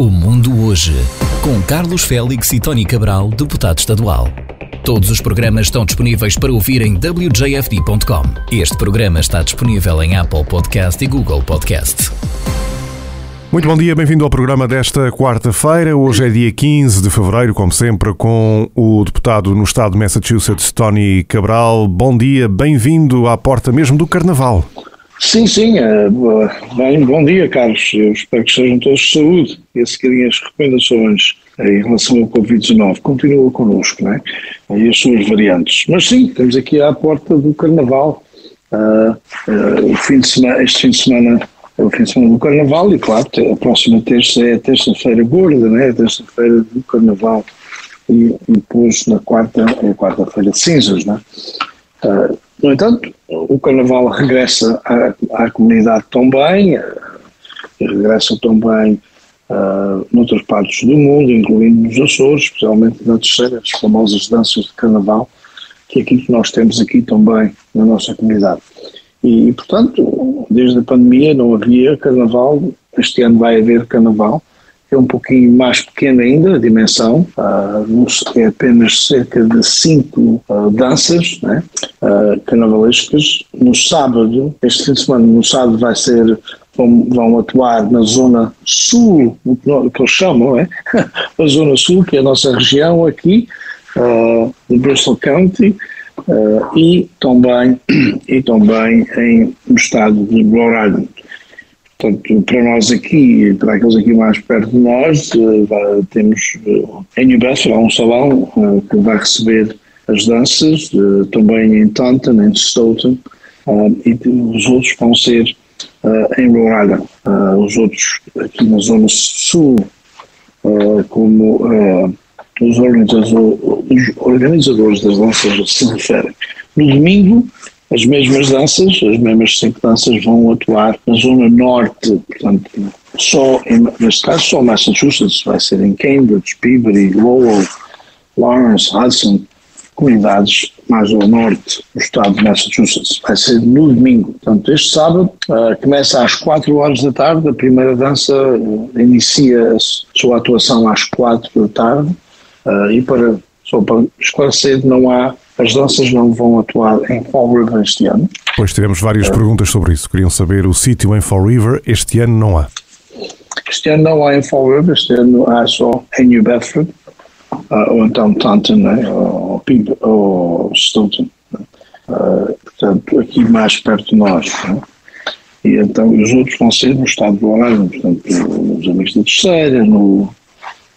O Mundo Hoje, com Carlos Félix e Tony Cabral, deputado estadual. Todos os programas estão disponíveis para ouvir em wjfd.com. Este programa está disponível em Apple Podcast e Google Podcast. Muito bom dia, bem-vindo ao programa desta quarta-feira. Hoje é dia 15 de fevereiro, como sempre, com o deputado no estado de Massachusetts, Tony Cabral. Bom dia, bem-vindo à porta mesmo do Carnaval. Sim, sim. É, bem, bom dia, Carlos. Eu espero que estejam todos de saúde e a seguirem as recomendações em relação ao Covid-19. Continua connosco, não é? E as suas variantes. Mas sim, estamos aqui à porta do Carnaval. Uh, uh, fim semana, este fim de semana é o fim de semana do Carnaval e, claro, a próxima terça é a terça-feira gorda, não é? A terça-feira do Carnaval. E, e depois, na quarta, é a quarta-feira de cinzas, não é? Uh, no entanto, o Carnaval regressa à, à comunidade também, uh, regressa também uh, noutras partes do mundo, incluindo nos Açores, especialmente na terceira, as famosas danças de Carnaval, que é aquilo que nós temos aqui também na nossa comunidade. E, portanto, desde a pandemia não havia Carnaval, este ano vai haver Carnaval, é um pouquinho mais pequena ainda a dimensão, uh, é apenas cerca de cinco uh, danças né, uh, carnavalescas. No sábado, este fim de semana, no sábado vai ser, vão, vão atuar na zona sul, o que eles chamam, é? a zona sul, que é a nossa região aqui, uh, de Bristol County, e também, e também em, no estado de Rhode Island. Portanto, para nós aqui, para aqueles aqui mais perto de nós, uh, temos uh, em New Bedford há um salão uh, que vai receber as danças, também em Taunton, em Stoughton, e os outros vão ser em Rhode os outros aqui na zona sul, como os organizadores das danças se referem. No domingo, as mesmas danças, as mesmas cinco danças vão atuar na zona norte, portanto, só, em, neste caso só Massachusetts, vai ser em Cambridge, Peabody, Lowell, Lawrence, Hudson, comunidades mais ao norte do estado de Massachusetts. Vai ser no domingo. Portanto, este sábado uh, começa às 4 horas da tarde, a primeira dança uh, inicia a sua atuação às 4 da tarde uh, e para, só para esclarecer, não há as danças não vão atuar em Fall River este ano. Pois tivemos várias é. perguntas sobre isso. Queriam saber o sítio em Fall River. Este ano não há. Este ano não há em Fall River, este ano há só em New Bedford, uh, ou então Taunton, né? ou, ou Stoughton. Né? Uh, portanto, aqui mais perto de nós. Né? E então os outros vão ser no estado do Rhode portanto, nos amigos da terceira, no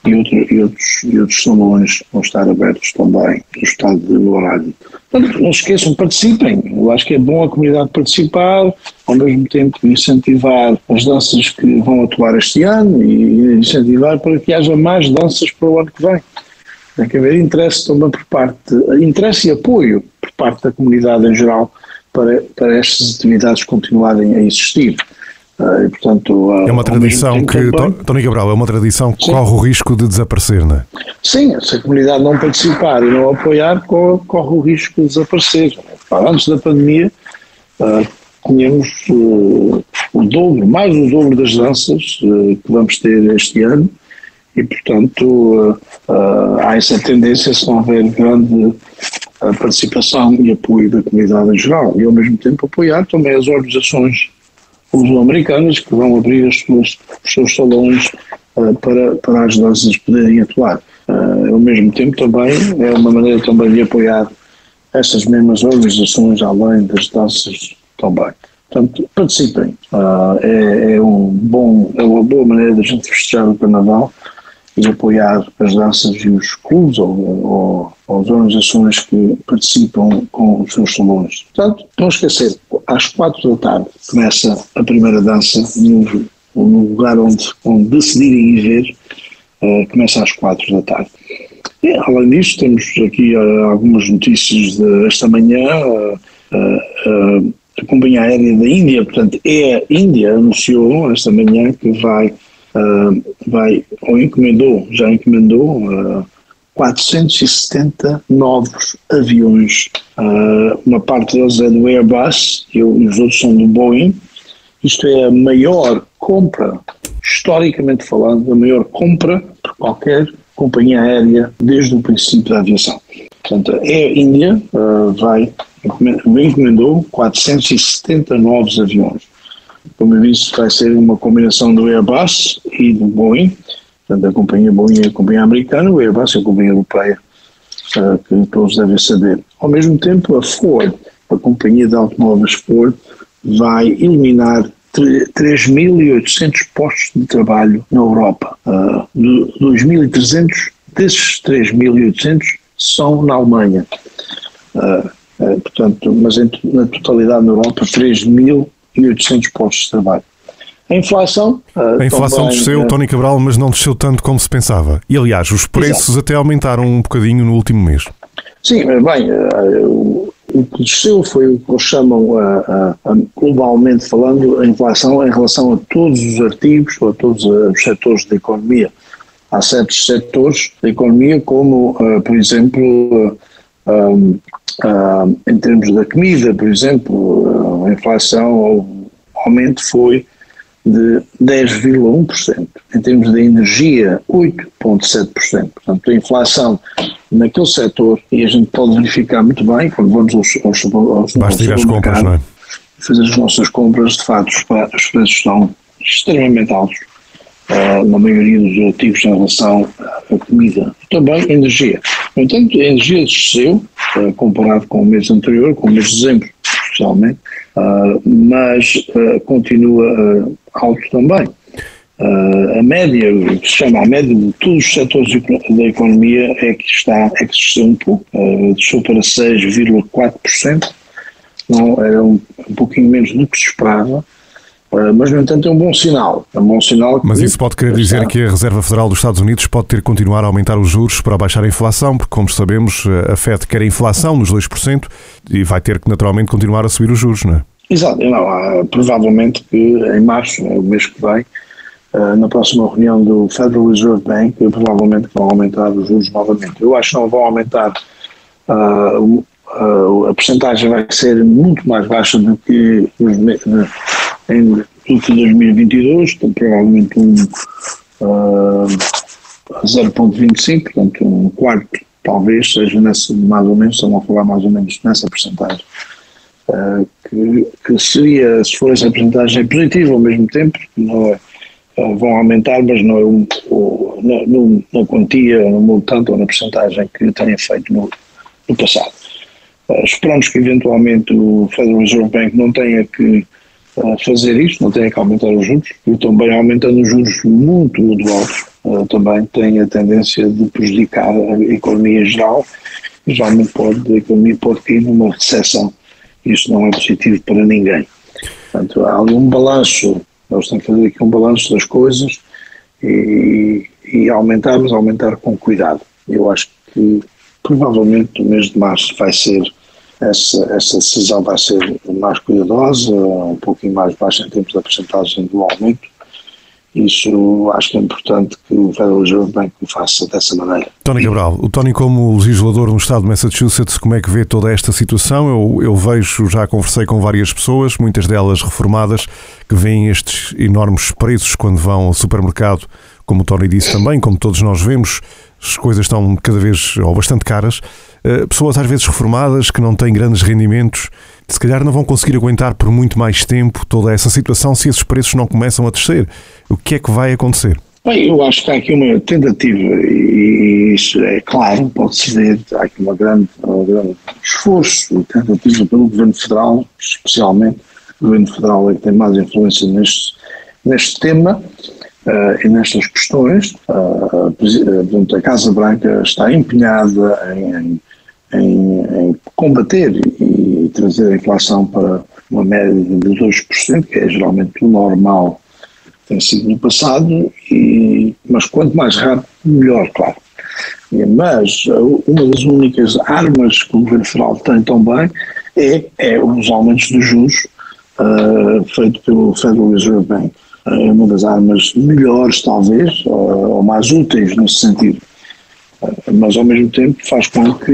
e, outro, e, outros, e outros salões vão estar abertos também no estado de Rhode Portanto, não se esqueçam, participem. Eu acho que é bom a comunidade participar, ao mesmo tempo incentivar as danças que vão atuar este ano e incentivar para que haja mais danças para o ano que vem. Tem que haver interesse também por parte, interesse e apoio por parte da comunidade em geral para, para estas atividades continuarem a existir. E, portanto, é uma tradição que, também, Tony Cabral, é uma tradição que sim. corre o risco de desaparecer, não é? Sim, se a comunidade não participar e não apoiar, corre, o risco de desaparecer. Antes da pandemia, uh, tínhamos uh, o dobro, mais o dobro das danças que vamos ter este ano e, portanto, há essa tendência, se não houver grande participação e apoio da comunidade em geral, e ao mesmo tempo apoiar também as organizações luso-americanas que vão abrir as suas, os seus salões uh, para, para as danças poderem atuar. Uh, ao mesmo tempo também é uma maneira também de apoiar essas mesmas organizações além das danças também. Portanto, participem. Uh, é, é, um bom, é uma boa maneira de a gente festejar o Carnaval e apoiar as danças e os clubes ou, ou, ou, as organizações que participam com os seus salões. Portanto, não esquecer, às quatro da tarde começa a primeira dança no, no lugar onde, onde decidirem ir ver, uh, começa às quatro da tarde. E, além disso, temos aqui uh, algumas notícias desta manhã. Uh, a Companhia Aérea da Índia, portanto, é a Índia, anunciou esta manhã que vai uh, vai, ou encomendou, já encomendou uh, 470 novos aviões. Uh, uma parte deles é do Airbus e os outros são do Boeing. Isto é a maior compra historicamente falando, a maior compra por qualquer companhia aérea desde o princípio da aviação. Portanto, a Air India uh, vai, encomendou 470 novos aviões. Como disse, vai ser uma combinação do Airbus e do Boeing. Portanto, a companhia Boeing é a companhia americana, o Airbus é a companhia europeia, uh, que todos devem saber. Ao mesmo tempo, a Ford, a companhia de automóveis Ford, vai eliminar 3.800 postos de trabalho na Europa. Uh, 2.300 desses 3.800 são na Alemanha. Uh, uh, portanto, mas na totalidade na Europa, 3.800 postos de trabalho. A inflação. Uh, a inflação também, desceu, Tony Cabral, mas não desceu tanto como se pensava. E aliás, os preços Exato. até aumentaram um bocadinho no último mês. Sim, bem, o que desceu foi o que eles chamam, a, a, globalmente falando, a inflação em relação a todos os artigos ou a todos os setores da economia. Há certos setores da economia, como, uh, por exemplo, uh, uh, em termos da comida, por exemplo, a inflação, o aumento foi de 10,1%. Em termos de energia, 8,7%. Portanto, a inflação naquele setor, e a gente pode verificar muito bem, quando vamos aos, aos, aos Basta ir às compras, não é? Fazer as nossas compras, de facto, os preços estão extremamente altos, uh, na maioria dos artigos em relação à comida. Também energia. No entanto, a energia desceu, uh, comparado com o mês anterior, com o mês de dezembro, uh, mas continua alto também. Uh, a média, o que se chama a média de todos os setores da economia é que está, é que um pouco, uh, desceu para 6,4%, não, era um, um pouquinho menos do que se esperava, uh, mas no entanto é um bom sinal. É um bom sinal mas isso pode querer dizer que a Reserva Federal dos Estados Unidos pode ter que continuar a aumentar os juros para baixar a inflação, porque como sabemos a FED quer a inflação nos 2% e vai ter que naturalmente continuar a subir os juros, não é? Exato, não, provavelmente que em março, o mês que vem, uh, na próxima reunião do Federal Reserve Bank, provavelmente vão aumentar os juros novamente. Eu acho que não vão aumentar, uh, a percentagem vai ser muito mais baixa do que em, do que 2022, então, provavelmente um uh, 0,25, portanto um quarto talvez seja nessa, mais ou menos, estão a falar mais ou menos nessa percentagem. Uh, que, que, seria, se for essa porcentagem positiva ao mesmo tempo, não é, uh, vão aumentar, mas não é um, o, na, no, na quantia, no montante ou na porcentagem que têm feito no, no passado. Esperamos que eventualmente o Federal Reserve Bank não tenha que fazer isto, não tenha que aumentar os juros, e também aumentando os juros muito, muito altos, também tem a tendência de prejudicar a economia geral, e geralmente pode, a economia pode cair numa recessão isso não é positivo para ninguém. Portanto, há ali um balanço, nós temos que fazer aqui um balanço das coisas e, e aumentarmos, aumentar com cuidado. Eu acho que provavelmente no mês de março vai ser, essa, essa decisão vai ser mais cuidadosa, um pouquinho mais baixa em termos da porcentagem do aumento, isso acho que é importante que o Federal Reserve Bank o faça dessa maneira. Tony Cabral, o Tony como legislador no estado de Massachusetts, como é que vê toda esta situação? Eu, eu vejo, já conversei com várias pessoas, muitas delas reformadas, que veem estes enormes preços quando vão ao supermercado, como o Tony disse também, como todos nós vemos, as coisas estão cada vez ou bastante caras. Uh, pessoas às vezes reformadas que não têm grandes rendimentos se calhar não vão conseguir aguentar por muito mais tempo toda essa situação se esses preços não começam a descer. O que é que vai acontecer? Bem, eu acho que há aqui uma tentativa, e isso é claro, pode-se ver, há aqui uma grande, um grande esforço e tentativa pelo Governo Federal, especialmente, o Governo Federal é que tem mais influência neste, neste tema uh, nestas questões. Uh, a Casa Branca está empenhada em, em em, combater e trazer a inflação para uma média de 2%, que é geralmente o normal que tem sido no passado, e, mas quanto mais rápido, melhor, claro. Mas uma das únicas armas que o Governo Federal tem também é, é os aumentos dos juros uh, feito pelo Federal Reserve Bank. É uma das armas melhores, talvez, ou, mais úteis nesse sentido mas ao mesmo tempo faz com que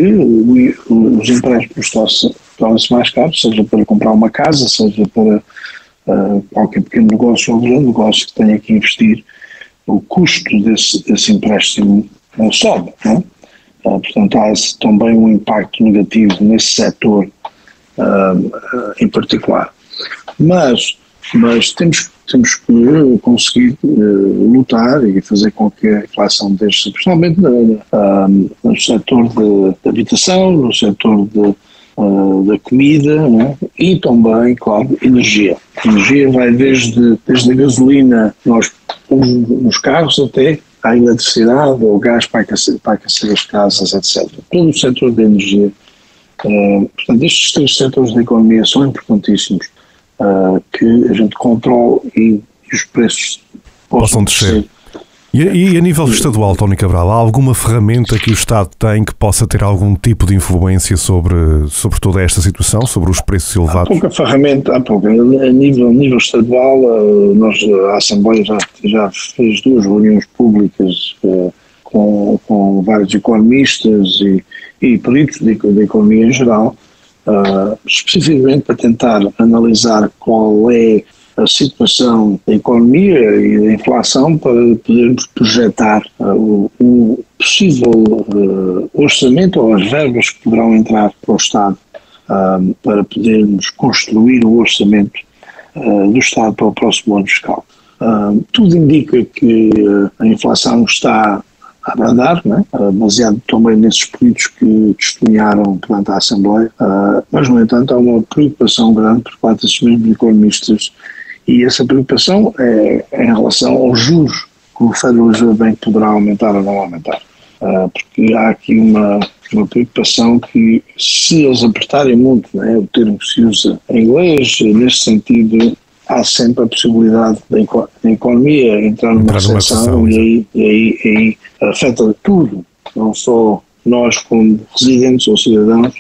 os empréstimos tornem-se mais caros, seja para comprar uma casa, seja para uh, qualquer pequeno negócio ou grande negócio que tenha que investir, o custo desse, desse empréstimo sobe. Não é? portanto, há também um impacto negativo nesse setor em particular. Mas, mas temos, temos que conseguir lutar e fazer com que a inflação deixe, principalmente no setor de, habitação, no setor de uh, da comida né? e também, claro, energia. A energia vai desde, desde a gasolina nós, nos carros até à eletricidade ou gás para aquecer, para aquecer as casas, etc. Todo o setor da energia. Uh, portanto, estes três setores da economia são importantíssimos uh, que a gente controle e, e os preços possam, possam descer. e, e, a nível estadual, Tony Cabral, há alguma ferramenta que o Estado tem que possa ter algum tipo de influência sobre, sobre toda esta situação, sobre os preços elevados? Há pouca ferramenta, há pouca. A nível, a nível estadual, eh, nós, a Assembleia já, já fez duas reuniões públicas uh, com, com vários economistas e, e peritos de economia em geral, uh, especificamente para tentar analisar qual é a situação da economia e da inflação para podermos projetar uh, o, o, possível uh, orçamento ou as verbas que poderão entrar para o Estado uh, para podermos construir o orçamento do Estado para o próximo ano fiscal. tudo indica que a inflação está a abrandar, é? baseado também nesses políticos que testemunharam perante a Assembleia, mas, no entanto, há uma preocupação grande por parte desses mesmos economistas e essa preocupação é, em relação aos juros que o Federal Reserve Bank poderá aumentar ou não aumentar. Uh, porque há aqui uma, uma preocupação que, se eles apertarem muito, né, o termo que se usa em inglês, nesse sentido, há sempre a possibilidade da, economia entrar numa recessão e, aí, e aí, aí afeta tudo, não só nós como residentes ou cidadãos,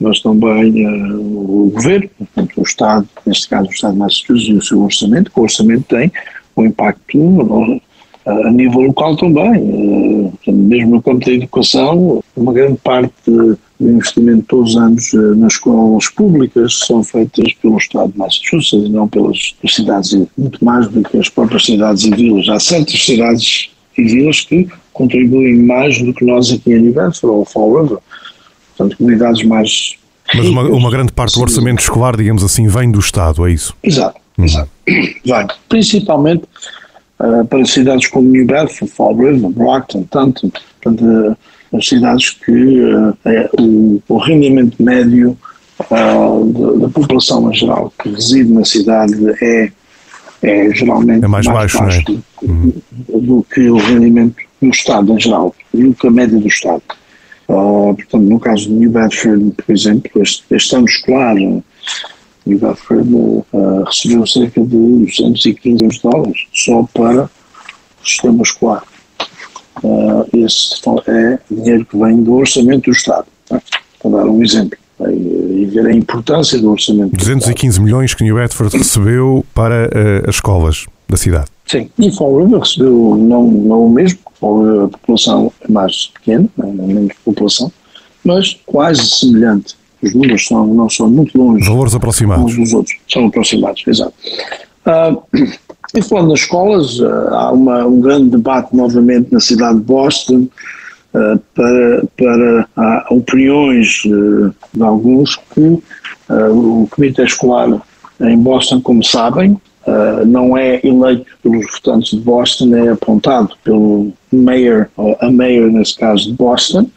mas também uh, o governo, portanto, o Estado, neste caso o Estado de Massachusetts e o seu orçamento, que o orçamento tem um impacto uh, a nível local também. Uh, mesmo no campo da educação, uma grande parte do investimento todos os anos nas escolas públicas são feitas pelo Estado de Massachusetts e não pelas cidades, muito mais do que as próprias cidades e vilas. Há certas cidades e vilas que contribuem mais do que nós aqui em New Bedford ou Fall River portanto, comunidades mais. Mas uma, uma grande parte do orçamento escolar, digamos assim, vem do Estado, é isso? Exato, hum. exato. Vem. Principalmente uh, para cidades como New Bedford, Fall River, Brockton, Tanton, portanto, uh, as cidades que uh, é, o, o, rendimento médio da, da, população em geral que reside na cidade é, é geralmente é mais, mais baixo, baixo é? do, uhum. do que o rendimento do Estado em geral, do que a média do Estado. Uh, portanto, no caso de New Bedford, por exemplo, este, este ano escolar, New Bedford uh, recebeu cerca de 215 milhões de dólares só para o sistema escolar. Uh, esse é dinheiro que vem do orçamento do Estado, tá? para dar um exemplo e ver a importância do orçamento. 215 milhões que New Bedford recebeu para uh, as escolas da cidade. Sim, e Fall River recebeu não, não o mesmo, a população é mais pequena, é menos população, mas quase semelhante. Os números são, não são muito longe. Valores aproximados. Uns dos outros, são aproximados, exato. Uh, e falando das escolas, uh, há uma, um grande debate novamente na cidade de Boston para, para opiniões de alguns que o comitê escolar em Boston, como sabem, Uh, não é eleito pelos votantes de Boston, é apontado pelo mayor, ou a mayor nesse caso de Boston,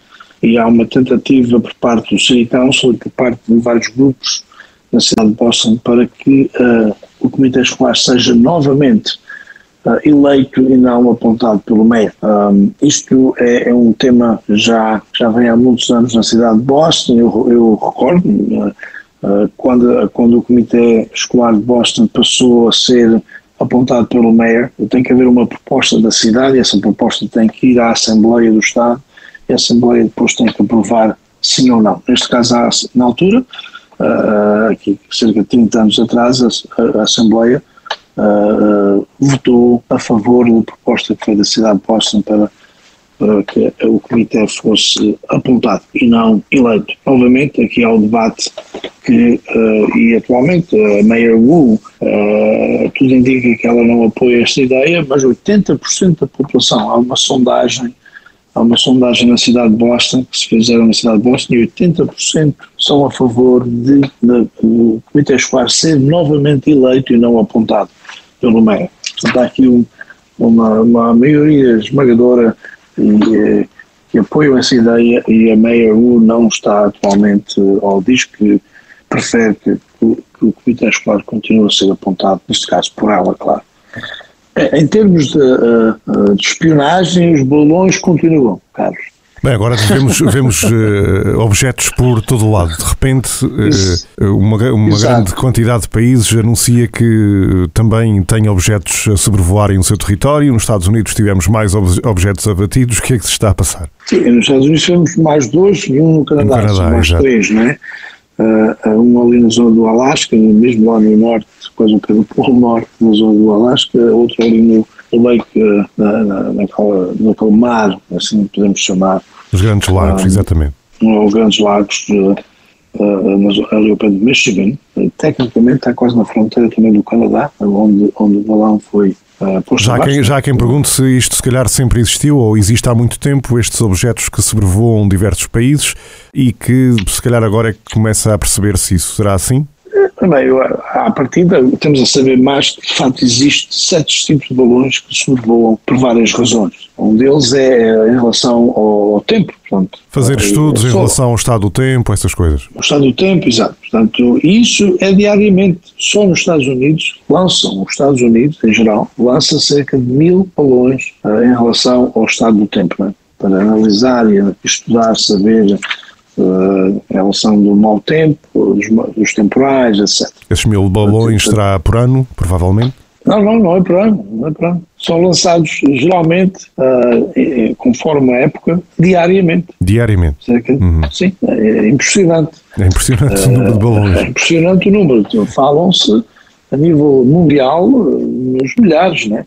e há uma tentativa por parte do City Council e por parte de vários grupos na cidade de Boston para que uh, o comitê escolar seja novamente eleito e não apontado pelo mayor. Um, isto é, é, um tema já já vem há muitos anos na cidade de Boston, eu, eu recordo eh, quando, quando o Comitê Escolar de Boston passou a ser apontado pelo Mayor, tem que haver uma proposta da cidade e essa proposta tem que ir à Assembleia do Estado e a Assembleia depois tem que aprovar sim ou não. Neste caso, na altura, uh, aqui cerca de 30 anos atrás, a, a Assembleia uh, votou a favor da proposta que foi da cidade de Boston para para que o comitê fosse apontado e não eleito. Obviamente, aqui há o debate que, uh, e atualmente a Mayor Wu, uh, tudo indica que ela não apoia esta ideia, mas 80% da população, há uma sondagem há uma sondagem na cidade de Boston, que se fizeram na cidade de Boston, e 80% são a favor de, de, o Comitê Escolar ser novamente eleito e não apontado pelo MEA. Portanto, há aqui um, uma, uma maioria esmagadora e, eh, que apoiam essa ideia e a Wu não está atualmente, ou diz que prefere que, que, que o Comitê Escolar continue a ser apontado, neste caso por ela, claro. É, em termos de, eh, eh, de espionagem, os balões continuam, Carlos. Bem, agora vemos, vemos uh, objetos por todo o lado. De repente, uh, uma, uma grande quantidade de países anuncia que também tem objetos a sobrevoarem o seu território. Nos Estados Unidos tivemos mais ob objetos abatidos. O que é que se está a passar? Sim, nos Estados Unidos tivemos mais dois e um no Canadá. No Canadá mais exato. três, não é? Uh, um ali na zona do Alasca, mesmo lá no norte, quase pelo Polo Norte, na zona do Alasca, outro ali no, no Lake, uh, na, na, naquela, naquele mar, assim podemos chamar. Os Grandes Lagos, um, exatamente. Os Grandes Lagos, uh, uh, ali ao pé de Michigan, tecnicamente está quase na fronteira também do Canadá, onde, onde o balão foi Uh, já, quem, já há quem pergunte se isto se calhar sempre existiu ou existe há muito tempo, estes objetos que sobrevoam diversos países e que se calhar agora é que começa a perceber se isso será assim? Bem, à partida temos a saber mais que de facto existe sete tipos de balões que sobrevoam por várias razões. Um deles é em relação ao tempo. Portanto, Fazer estudos em relação ao estado do tempo, essas coisas. O estado do tempo, exato. Portanto, isso é diariamente. Só nos Estados Unidos lançam, os Estados Unidos em geral, lança cerca de mil balões uh, em relação ao estado do tempo, né? para analisar e estudar, saber uh, em relação do mau tempo, dos, dos temporais, etc. Esses mil balões será por ano, provavelmente? Não, não, não é por ano, não é por ano. São lançados geralmente, uh, conforme a época, diariamente. Diariamente? Cerca, uhum. Sim, é impressionante. É impressionante uh, o número de balões. É impressionante o número. Falam-se a nível mundial nos milhares, né?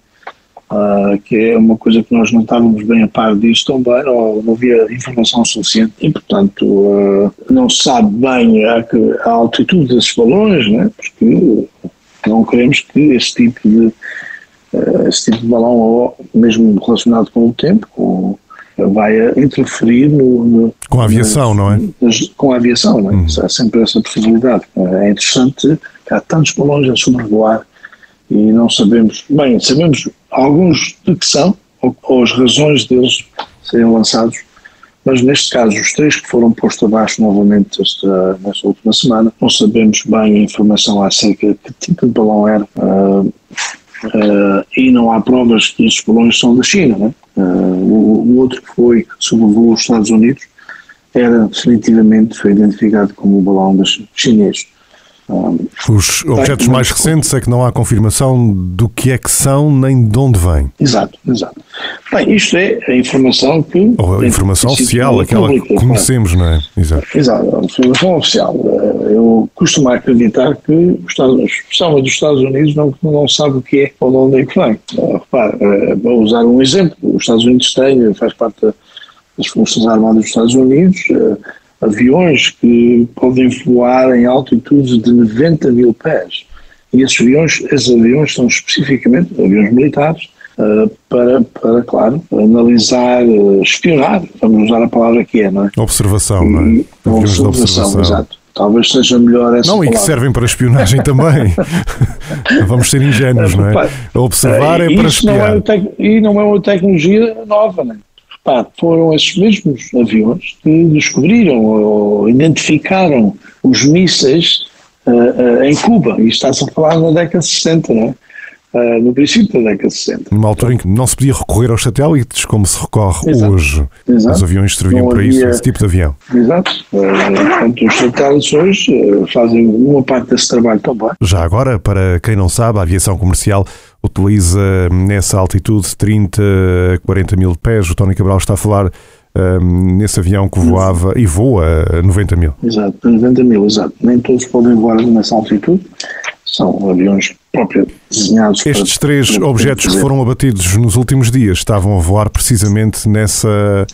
Uh, que é uma coisa que nós não estávamos bem a par disso também, ou não havia informação suficiente e, portanto, uh, não se sabe bem a, a altitude desses balões, né? porque não queremos que esse tipo de, uh, esse tipo de balão, ou mesmo relacionado com o tempo, com, vai interferir no, no, com a aviação, não é? Nas, com a aviação, não é? Uhum. Há sempre essa possibilidade. É interessante que há tantos balões a sobrevoar e não sabemos, bem, sabemos alguns de que são, ou, ou as razões deles serem lançados, mas neste caso os três que foram postos abaixo novamente esta, nesta última semana, não sabemos bem a informação acerca de que tipo de balão era uh, uh, e não há provas que esses balões são da China. Né? Uh, o, o, outro que foi sobrevoou os Estados Unidos era definitivamente foi identificado como o balão chinês. Os objetos mais recentes é que não há confirmação do que é que são nem de onde vêm. Exato, exato. Bem, isto é a informação que. Ou a informação oficial, aquela pública, que conhecemos, claro. não é? Exato. Exato, a informação oficial. Eh, eu costumo acreditar que os Estados, especialmente dos Estados Unidos, não, não sabe o que é ou de onde é que vem. Eh, repare, eh, vou usar um exemplo. Os Estados Unidos têm, faz parte das Forças Armadas dos Estados Unidos aviões que podem voar em altitudes de 90 mil pés. E esses aviões, esses aviões são especificamente aviões militares uh, para, para, claro, analisar, uh, espionar, vamos usar a palavra que é, não é? Observação, não é? Aviões observação, de observação, exato. Talvez seja melhor essa Não, palavra. e que servem para espionagem também. vamos ser ingênuos, não é? Observar é para espiar. Não é e não é uma tecnologia nova, não é? Pá, foram esses mesmos aviões que descobriram ou identificaram os mísseis uh, uh, em Cuba. E está-se a falar na década de 60, não é? Uh, no princípio da década de 60. Numa altura em que não se podia recorrer aos satélites como se recorre Exato. hoje. Exato. Os aviões serviam para isso, esse tipo de avião. Exato. Uh, portanto, os satélites hoje uh, fazem uma parte desse trabalho também. Já agora, para quem não sabe, a aviação comercial utiliza nessa altitude 30 a 40 mil pés. O Tony Cabral está a falar um, nesse avião que voava e voa a 90 mil. Exato, 90 mil, exato. Nem todos podem voar nessa altitude. são aviões próprios desenhados. Estes para, três para objetos que foram abatidos nos últimos dias estavam a voar precisamente nessa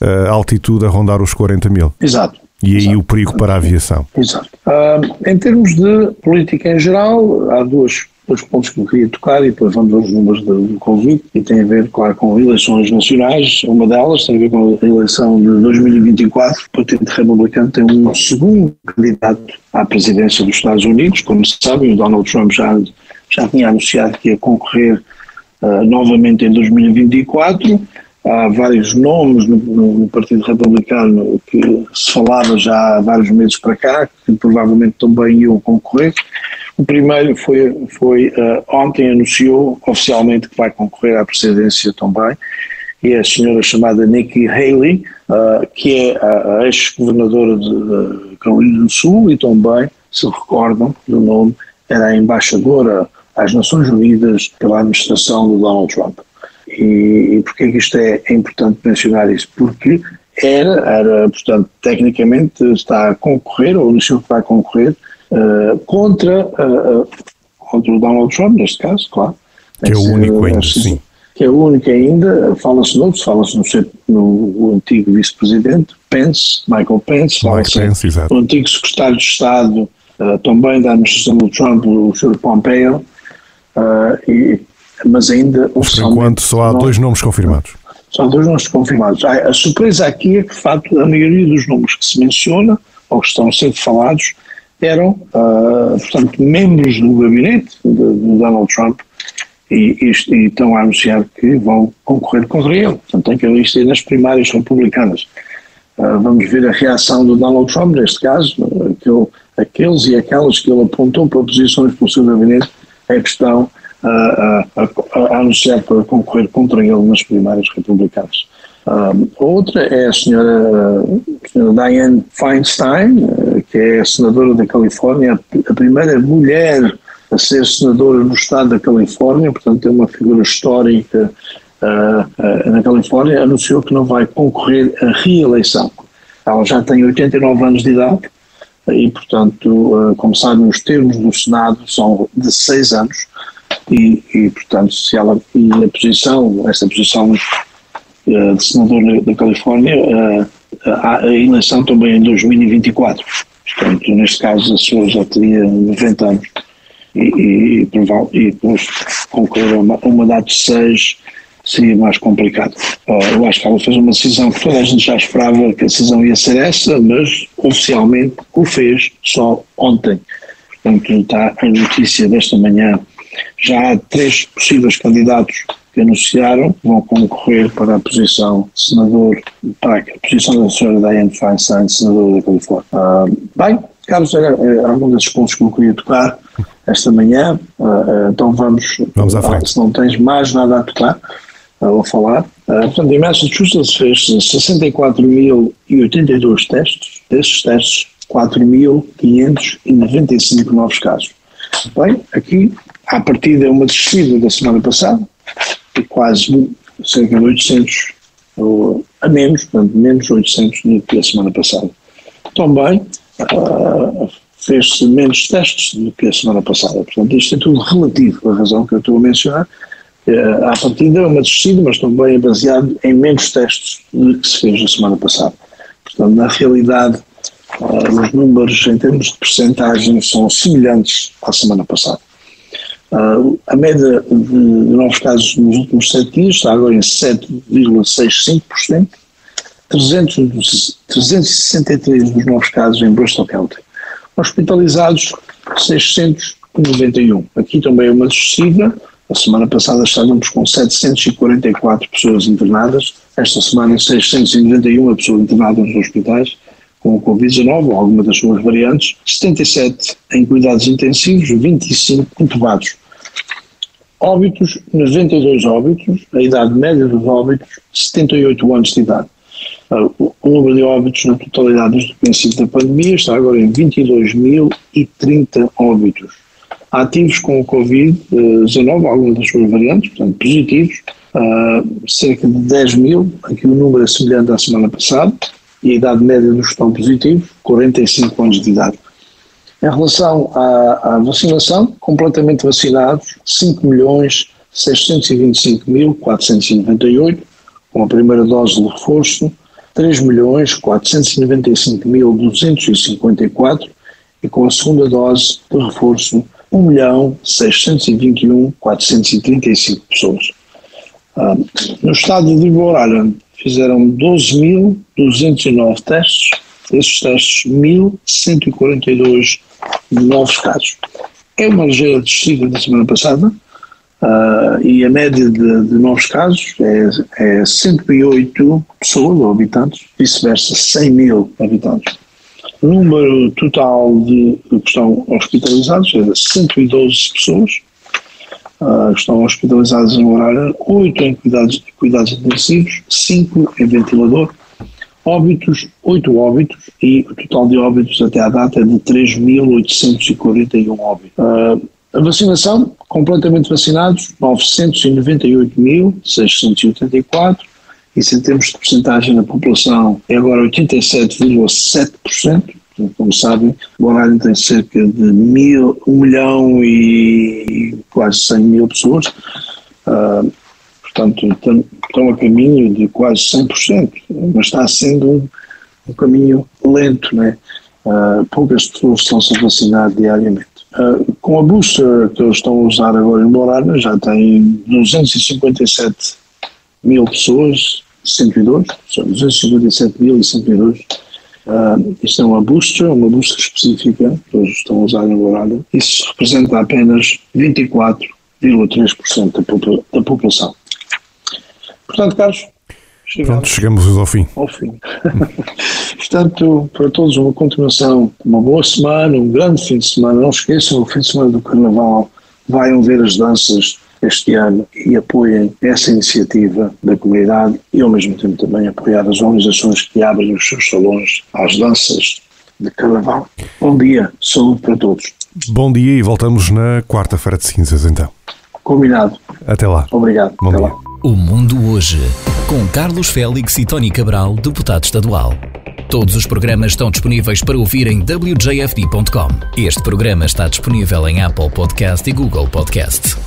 uh, altitude a rondar os 40 mil. Exato. E aí Exato. o perigo para a aviação. Exato. Uh, em termos de política em geral, há duas dois pontos que eu queria tocar e depois vamos aos números do, do Covid e tem a ver, claro, com eleições nacionais. Uma delas tem a ver com a eleição de 2024. O Partido Republicano tem um segundo candidato à presidência dos Estados Unidos. Como se sabem, o Donald Trump já, já tinha anunciado que ia concorrer uh, novamente em 2024 há vários nomes no, no, Partido Republicano que se falava já há vários meses para cá, que provavelmente também iam concorrer. O primeiro foi, foi uh, ontem anunciou oficialmente que vai concorrer à presidência também, e é a senhora chamada Nikki Haley, uh, que é a, a ex-governadora de Carolina do Sul e também, se recordam do nome, era a embaixadora às Nações Unidas pela administração do Donald Trump. E, e porquê que isto é, é importante mencionar isso? Porque era, era, portanto, tecnicamente está a concorrer, ou anunciou que vai concorrer, uh, contra, uh, contra o Donald Trump, neste caso, claro. Que é o único ainda, sim. Que é o único ainda, fala-se no outro, fala-se no, no, antigo vice-presidente, Pence, Michael Pence, Mike Pence, exato. o antigo secretário de Estado, uh, também da administração do Trump, o Sr. Pompeo, e mas ainda Por enquanto só há dois nomes confirmados. Só há dois nomes confirmados. A surpresa aqui é que, de facto, a maioria dos nomes que se menciona, ou que estão a ser falados, eram, uh, portanto, membros do gabinete de Donald Trump e, e, e, estão a anunciar que vão concorrer contra ele. Portanto, tem que haver isto aí nas primárias republicanas. Uh, vamos ver a reação do Donald Trump, neste caso, aquele, aqueles e aquelas que ele apontou para posições o seu gabinete, é questão a, a, a, anunciar para concorrer contra ele nas primárias republicanas. Outra é a senhora, a senhora Dianne Feinstein, eh, que é senadora da Califórnia, a primeira mulher a ser senadora no estado da Califórnia, portanto é uma figura histórica uh, uh, na Califórnia, anunciou que não vai concorrer à reeleição. Ela já tem 89 anos de idade e, portanto, uh, como sabem, os termos do Senado são de 6 anos e, e portanto, se ela, e a posição, essa posição uh, de senador da Califórnia, uh, a, a, eleição também em 2024. Portanto, neste caso, a pessoa já teria 90 anos e, e, e depois concorrer a uma, uma data de 6 seria mais complicado. Eu acho que ela fez uma decisão que toda a gente já esperava que a decisão ia ser essa, mas oficialmente o fez só ontem. Portanto, está a notícia desta manhã já há três possíveis candidatos que anunciaram que vão concorrer para a posição de senador, para a posição da senhora Diane Feinstein, senadora da Califórnia. Uh, bem, Carlos, era, era algum desses pontos que eu queria tocar esta manhã, uh, então vamos, vamos à frente. se não tens mais nada a tocar ou a falar. portanto, em Massachusetts fez 64.082 testes, desses testes 4.595 novos casos. Bem, aqui à partida é uma descida da semana passada, quase cerca de 800, ou, a menos, portanto, menos 800 do que a semana passada. Também uh, fez-se menos testes do que a semana passada. Portanto, isto é tudo relativo, a razão que eu estou a mencionar. Uh, partida é uma descida, mas também é baseado em menos testes do que se fez na semana passada. Portanto, na realidade, uh, os números em termos de percentagem são semelhantes à semana passada. Uh, a média de, novos casos nos últimos sete dias está agora em 7,65%, 363 dos novos casos em Bristol County. Hospitalizados, 691. Aqui também é uma descida. A semana passada estávamos com 744 pessoas internadas. Esta semana, 691 pessoas internadas nos hospitais com o Covid-19 ou alguma das suas variantes, 77 em cuidados intensivos, 25 intubados. Óbitos, 92 óbitos, a idade média dos óbitos, 78 anos de idade. Ah, o número de óbitos na totalidade desde o princípio da pandemia está agora em 22.030 óbitos. Ativos com o Covid-19, algumas das suas variantes, portanto positivos, uh, cerca de 10 mil, aqui o número é semelhante à semana passada, e a idade média dos que estão positivos, 45 anos de idade. Em relação à, à vacinação, completamente vacinados, 5 milhões 625.498, com a primeira dose de reforço, 3 milhões 495.254 e com a segunda dose de reforço 1 milhão 621.435 pessoas. Ah, no estado de Rhode fizeram 12.209 testes, desses testes 1.142 novos casos. É uma ligeira descida da semana passada, Uh, e a média de, de novos casos é, é 108 pessoas ou habitantes, vice-versa 100 mil habitantes. O número total de que estão hospitalizados é 112 pessoas uh, estão hospitalizadas em horário, 8 em cuidados, cuidados intensivos, 5 em ventilador, óbitos, 8 óbitos e o total de óbitos até à data é de 3.841 óbitos. Uh, a vacinação, completamente vacinados, 998.684, e em termos de porcentagem da população é agora 87,7%, como sabem, o horário tem cerca de mil, 1 milhão e quase 100 mil pessoas, uh, portanto estão a caminho de quase 100%, mas está sendo um, um caminho lento, né? Uh, poucas pessoas estão-se a vacinar diariamente. Uh, com a booster que eles estão a usar agora em Morana, já tem 257 mil pessoas, 102, são 257 mil e 102. Uh, isto é uma booster, uma booster específica que eles estão a usar em Morana. Isso representa apenas 24,3% da, da população. Portanto, Carlos, Chegamos Pronto, chegamos ao fim. Ao fim. Portanto, para todos, uma continuação, uma boa semana, um grande fim de semana. Não esqueçam, o fim de semana do Carnaval, vão ver as danças este ano e apoiem essa iniciativa da comunidade e, ao mesmo tempo, também apoiar as organizações que abrem os seus salões às danças de Carnaval. Bom dia, saúde para todos. Bom dia e voltamos na quarta-feira de cinzas, então. Combinado. Até lá. Obrigado. Bom Até dia. lá. O Mundo Hoje, com Carlos Félix e Tony Cabral, deputado estadual. Todos os programas estão disponíveis para ouvir em wjfd.com. Este programa está disponível em Apple Podcast e Google Podcast.